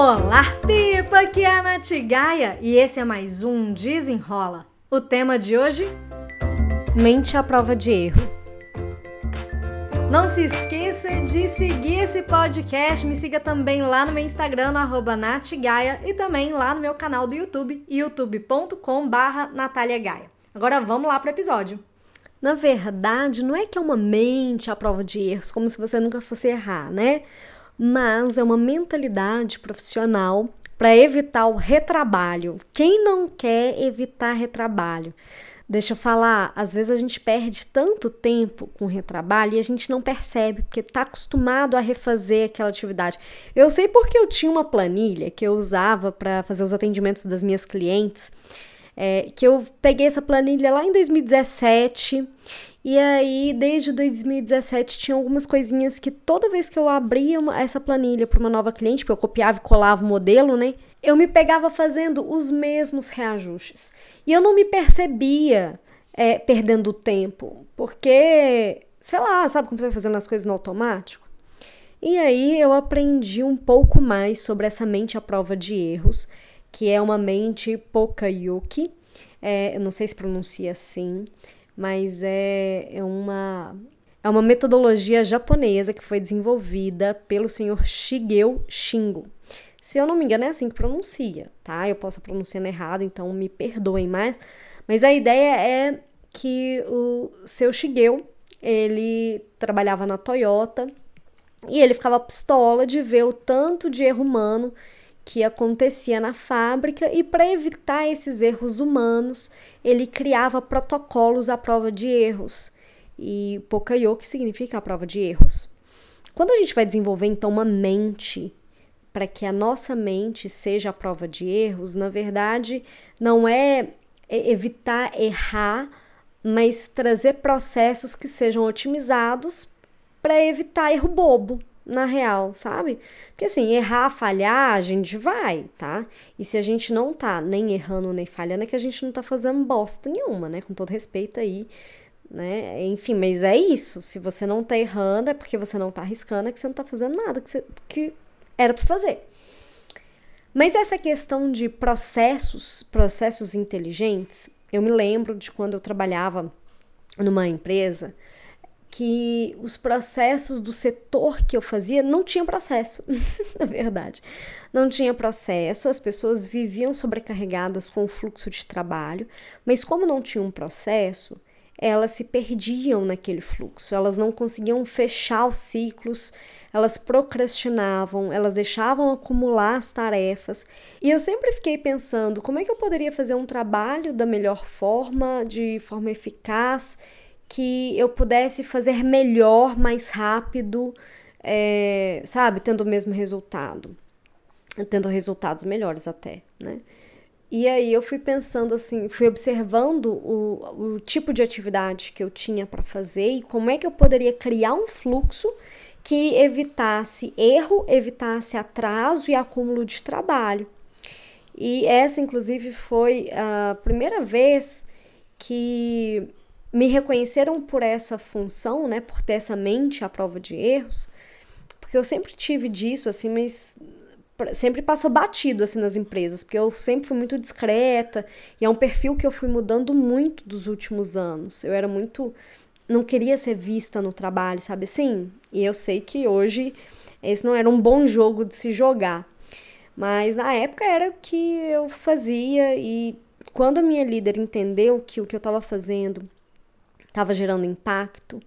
Olá, Pipa! Aqui é a Nath Gaia e esse é mais um Desenrola. O tema de hoje? Mente à prova de erro. Não se esqueça de seguir esse podcast. Me siga também lá no meu Instagram, no natgaia, e também lá no meu canal do YouTube, youtube.com barra Agora vamos lá para o episódio. Na verdade, não é que é uma mente à prova de erros, como se você nunca fosse errar, né? Mas é uma mentalidade profissional para evitar o retrabalho. Quem não quer evitar retrabalho? Deixa eu falar, às vezes a gente perde tanto tempo com retrabalho e a gente não percebe, porque está acostumado a refazer aquela atividade. Eu sei porque eu tinha uma planilha que eu usava para fazer os atendimentos das minhas clientes é, que eu peguei essa planilha lá em 2017 e aí desde 2017 tinha algumas coisinhas que toda vez que eu abria uma, essa planilha para uma nova cliente, porque eu copiava e colava o modelo, né? Eu me pegava fazendo os mesmos reajustes e eu não me percebia é, perdendo tempo, porque sei lá, sabe quando você vai fazendo as coisas no automático? E aí eu aprendi um pouco mais sobre essa mente à prova de erros que é uma mente Pokayuki. É, eu não sei se pronuncia assim, mas é, é uma é uma metodologia japonesa que foi desenvolvida pelo senhor Shigeo Shingo. Se eu não me engano, é assim que pronuncia, tá? Eu posso pronunciando errado, então me perdoem mais. Mas a ideia é que o seu Shigeo, ele trabalhava na Toyota e ele ficava pistola de ver o tanto de erro humano que acontecia na fábrica e para evitar esses erros humanos, ele criava protocolos à prova de erros. E Pokayo, que significa a prova de erros. Quando a gente vai desenvolver então uma mente para que a nossa mente seja a prova de erros, na verdade, não é evitar errar, mas trazer processos que sejam otimizados para evitar erro bobo, na real, sabe? Porque assim, errar, falhar, a gente vai, tá? E se a gente não tá nem errando nem falhando, é que a gente não tá fazendo bosta nenhuma, né? Com todo respeito aí, né? Enfim, mas é isso. Se você não tá errando, é porque você não tá arriscando, é que você não tá fazendo nada que, você, que era para fazer. Mas essa questão de processos, processos inteligentes, eu me lembro de quando eu trabalhava numa empresa que os processos do setor que eu fazia não tinham processo, na verdade. Não tinha processo, as pessoas viviam sobrecarregadas com o fluxo de trabalho, mas como não tinha um processo, elas se perdiam naquele fluxo, elas não conseguiam fechar os ciclos, elas procrastinavam, elas deixavam acumular as tarefas. E eu sempre fiquei pensando como é que eu poderia fazer um trabalho da melhor forma, de forma eficaz que eu pudesse fazer melhor, mais rápido, é, sabe, tendo o mesmo resultado, tendo resultados melhores até, né? E aí eu fui pensando assim, fui observando o, o tipo de atividade que eu tinha para fazer e como é que eu poderia criar um fluxo que evitasse erro, evitasse atraso e acúmulo de trabalho. E essa, inclusive, foi a primeira vez que me reconheceram por essa função, né, por ter essa mente à prova de erros, porque eu sempre tive disso, assim, mas sempre passou batido assim nas empresas, porque eu sempre fui muito discreta e é um perfil que eu fui mudando muito dos últimos anos. Eu era muito não queria ser vista no trabalho, sabe assim? E eu sei que hoje esse não era um bom jogo de se jogar. Mas na época era o que eu fazia e quando a minha líder entendeu que o que eu estava fazendo estava gerando impacto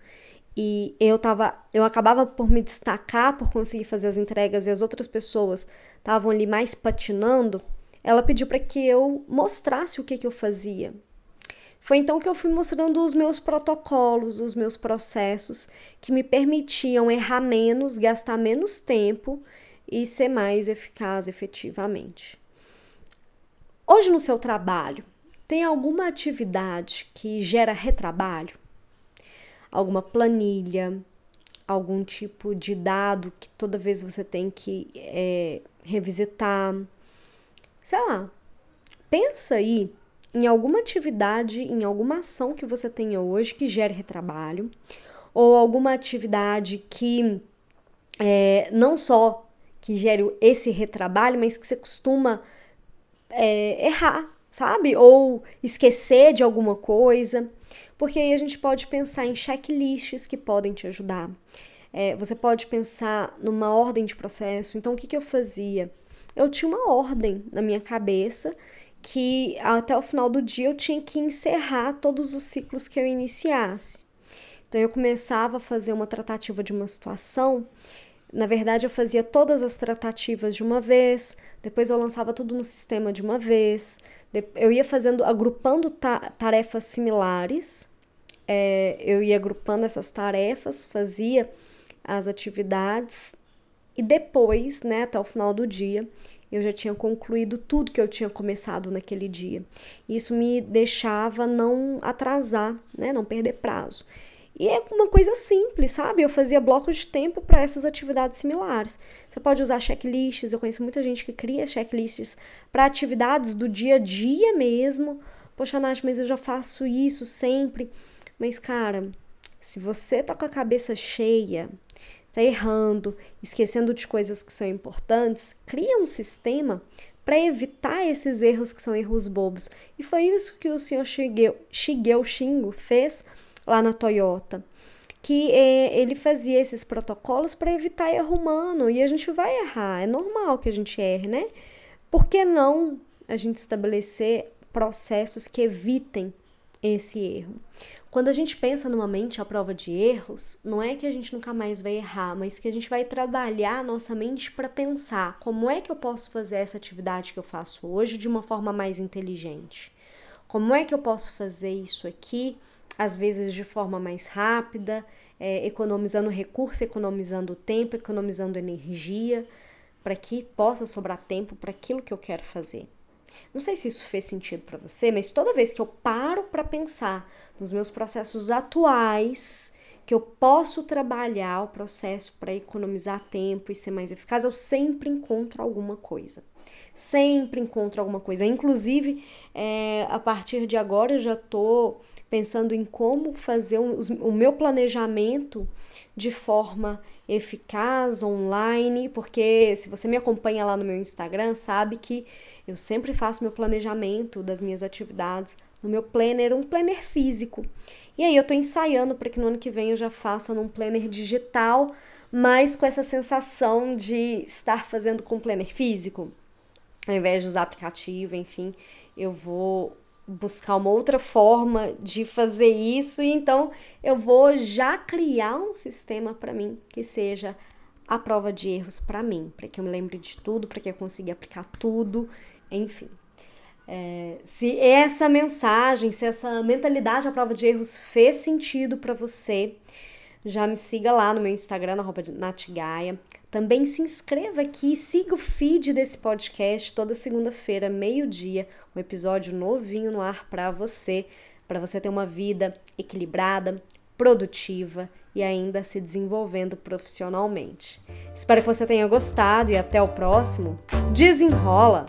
e eu tava, eu acabava por me destacar por conseguir fazer as entregas e as outras pessoas estavam ali mais patinando, ela pediu para que eu mostrasse o que, que eu fazia. Foi então que eu fui mostrando os meus protocolos, os meus processos que me permitiam errar menos, gastar menos tempo e ser mais eficaz efetivamente. Hoje no seu trabalho, tem alguma atividade que gera retrabalho? Alguma planilha, algum tipo de dado que toda vez você tem que é, revisitar. Sei lá. Pensa aí em alguma atividade, em alguma ação que você tenha hoje que gere retrabalho, ou alguma atividade que é, não só que gere esse retrabalho, mas que você costuma é, errar, sabe? Ou esquecer de alguma coisa. Porque aí a gente pode pensar em checklists que podem te ajudar. É, você pode pensar numa ordem de processo. Então, o que, que eu fazia? Eu tinha uma ordem na minha cabeça que até o final do dia eu tinha que encerrar todos os ciclos que eu iniciasse. Então, eu começava a fazer uma tratativa de uma situação. Na verdade, eu fazia todas as tratativas de uma vez, depois eu lançava tudo no sistema de uma vez. Eu ia fazendo, agrupando ta tarefas similares, é, eu ia agrupando essas tarefas, fazia as atividades e depois, né, até o final do dia, eu já tinha concluído tudo que eu tinha começado naquele dia. Isso me deixava não atrasar, né, não perder prazo. E é uma coisa simples, sabe? Eu fazia blocos de tempo para essas atividades similares. Você pode usar checklists, eu conheço muita gente que cria checklists para atividades do dia a dia mesmo. Poxa, Nath, mas eu já faço isso sempre. Mas, cara, se você tá com a cabeça cheia, tá errando, esquecendo de coisas que são importantes, cria um sistema para evitar esses erros que são erros bobos. E foi isso que o senhor Shigeo, Shigeo Shingo fez lá na Toyota. Que é, ele fazia esses protocolos para evitar erro humano. E a gente vai errar, é normal que a gente erre, né? Por que não a gente estabelecer processos que evitem esse erro? Quando a gente pensa numa mente à prova de erros, não é que a gente nunca mais vai errar, mas que a gente vai trabalhar a nossa mente para pensar como é que eu posso fazer essa atividade que eu faço hoje de uma forma mais inteligente. Como é que eu posso fazer isso aqui, às vezes de forma mais rápida, é, economizando recurso, economizando tempo, economizando energia, para que possa sobrar tempo para aquilo que eu quero fazer. Não sei se isso fez sentido para você, mas toda vez que eu paro para pensar nos meus processos atuais, que eu posso trabalhar o processo para economizar tempo e ser mais eficaz, eu sempre encontro alguma coisa. Sempre encontro alguma coisa. Inclusive, é, a partir de agora eu já estou pensando em como fazer o, meu planejamento de forma eficaz online, porque se você me acompanha lá no meu Instagram, sabe que eu sempre faço meu planejamento das minhas atividades no meu planner, um planner físico. E aí eu tô ensaiando para que no ano que vem eu já faça num planner digital, mas com essa sensação de estar fazendo com planner físico. Ao invés de usar aplicativo, enfim, eu vou buscar uma outra forma de fazer isso, e então eu vou já criar um sistema para mim que seja a prova de erros para mim, para que eu me lembre de tudo, para que eu consiga aplicar tudo, enfim. É, se essa mensagem, se essa mentalidade à prova de erros fez sentido para você, já me siga lá no meu Instagram, arroba Natgaia. Também se inscreva aqui, siga o feed desse podcast toda segunda-feira, meio-dia, um episódio novinho no ar para você, para você ter uma vida equilibrada, produtiva e ainda se desenvolvendo profissionalmente. Espero que você tenha gostado e até o próximo. Desenrola!